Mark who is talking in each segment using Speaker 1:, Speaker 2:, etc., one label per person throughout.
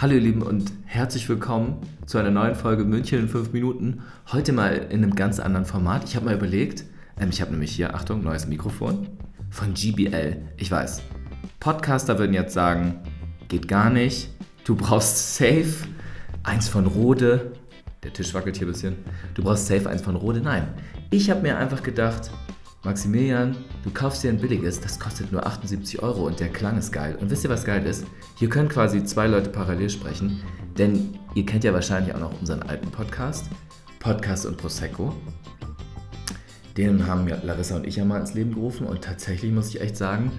Speaker 1: Hallo ihr Lieben und herzlich willkommen zu einer neuen Folge München in 5 Minuten. Heute mal in einem ganz anderen Format. Ich habe mal überlegt, ähm, ich habe nämlich hier, Achtung, neues Mikrofon von GBL. Ich weiß, Podcaster würden jetzt sagen, geht gar nicht. Du brauchst safe eins von Rode. Der Tisch wackelt hier ein bisschen. Du brauchst safe eins von Rode. Nein, ich habe mir einfach gedacht, Maximilian, du kaufst dir ein billiges, das kostet nur 78 Euro und der Klang ist geil. Und wisst ihr, was geil ist? Hier können quasi zwei Leute parallel sprechen, denn ihr kennt ja wahrscheinlich auch noch unseren alten Podcast, Podcast und Prosecco. Den haben ja Larissa und ich ja mal ins Leben gerufen und tatsächlich muss ich echt sagen,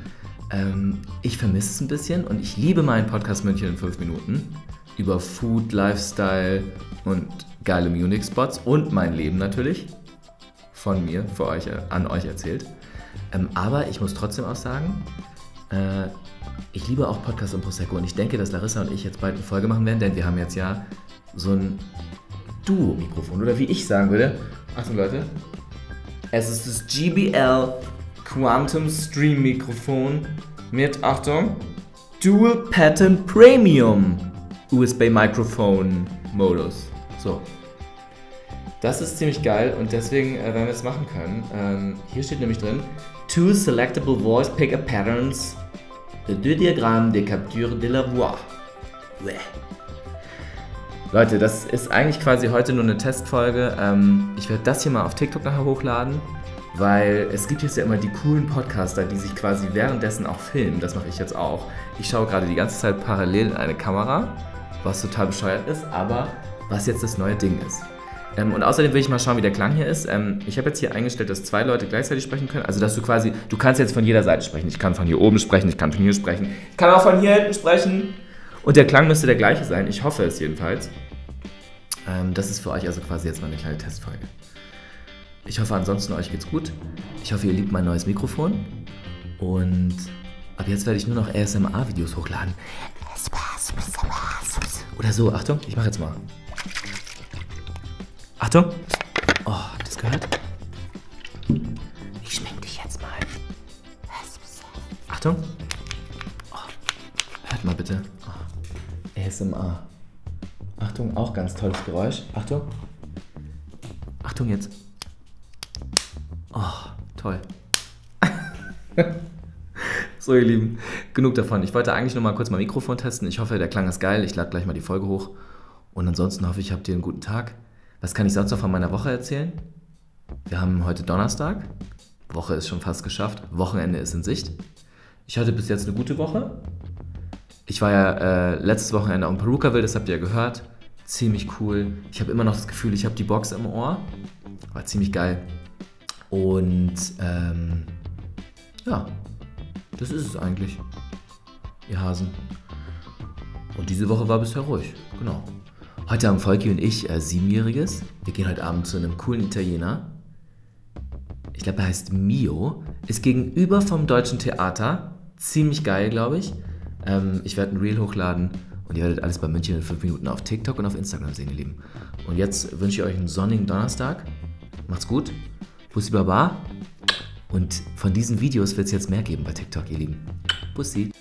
Speaker 1: ähm, ich vermisse es ein bisschen und ich liebe meinen Podcast München in 5 Minuten über Food, Lifestyle und geile Munich-Spots und mein Leben natürlich von mir für euch, äh, an euch erzählt. Ähm, aber ich muss trotzdem auch sagen, äh, ich liebe auch Podcast und Prosecco und ich denke, dass Larissa und ich jetzt bald eine Folge machen werden, denn wir haben jetzt ja so ein Duo-Mikrofon oder wie ich sagen würde. Achtung Leute, es ist das GBL Quantum Stream Mikrofon mit, Achtung, Dual Pattern Premium USB Mikrofon Modus. So, das ist ziemlich geil und deswegen äh, werden wir es machen können. Ähm, hier steht nämlich drin: Two selectable voice pickup patterns. De diagramme de capture de la voix. Bleh. Leute, das ist eigentlich quasi heute nur eine Testfolge. Ähm, ich werde das hier mal auf TikTok nachher hochladen, weil es gibt jetzt ja immer die coolen Podcaster, die sich quasi währenddessen auch filmen. Das mache ich jetzt auch. Ich schaue gerade die ganze Zeit parallel in eine Kamera, was total bescheuert ist, aber was jetzt das neue Ding ist. Ähm, und außerdem will ich mal schauen, wie der Klang hier ist. Ähm, ich habe jetzt hier eingestellt, dass zwei Leute gleichzeitig sprechen können. Also, dass du quasi, du kannst jetzt von jeder Seite sprechen. Ich kann von hier oben sprechen, ich kann von hier sprechen, ich kann auch von hier hinten sprechen. Und der Klang müsste der gleiche sein. Ich hoffe es jedenfalls. Ähm, das ist für euch also quasi jetzt mal eine kleine Testfolge. Ich hoffe ansonsten euch geht's gut. Ich hoffe, ihr liebt mein neues Mikrofon. Und ab jetzt werde ich nur noch ASMR-Videos hochladen. Oder so, Achtung, ich mache jetzt mal. Achtung. Oh, habt ihr das gehört? Ich schmink dich jetzt mal. Achtung. Oh, hört mal bitte. Oh, ASMR. Achtung, auch ganz tolles Geräusch. Achtung. Achtung jetzt. Oh, toll. so, ihr Lieben, genug davon. Ich wollte eigentlich nur mal kurz mein Mikrofon testen. Ich hoffe, der Klang ist geil. Ich lade gleich mal die Folge hoch. Und ansonsten hoffe ich, habt ihr einen guten Tag. Was kann ich sonst noch von meiner Woche erzählen? Wir haben heute Donnerstag. Woche ist schon fast geschafft. Wochenende ist in Sicht. Ich hatte bis jetzt eine gute Woche. Ich war ja äh, letztes Wochenende am Perukaville, das habt ihr ja gehört. Ziemlich cool. Ich habe immer noch das Gefühl, ich habe die Box im Ohr. War ziemlich geil. Und ähm, ja, das ist es eigentlich, ihr Hasen. Und diese Woche war bisher ruhig, genau. Heute haben Volki und ich äh, Siebenjähriges. Wir gehen heute Abend zu einem coolen Italiener. Ich glaube, er heißt Mio. Ist gegenüber vom Deutschen Theater. Ziemlich geil, glaube ich. Ähm, ich werde ein Reel hochladen und ihr werdet alles bei München in 5 Minuten auf TikTok und auf Instagram sehen, ihr Lieben. Und jetzt wünsche ich euch einen sonnigen Donnerstag. Macht's gut. Bussi Baba. Und von diesen Videos wird es jetzt mehr geben bei TikTok, ihr Lieben. Bussi.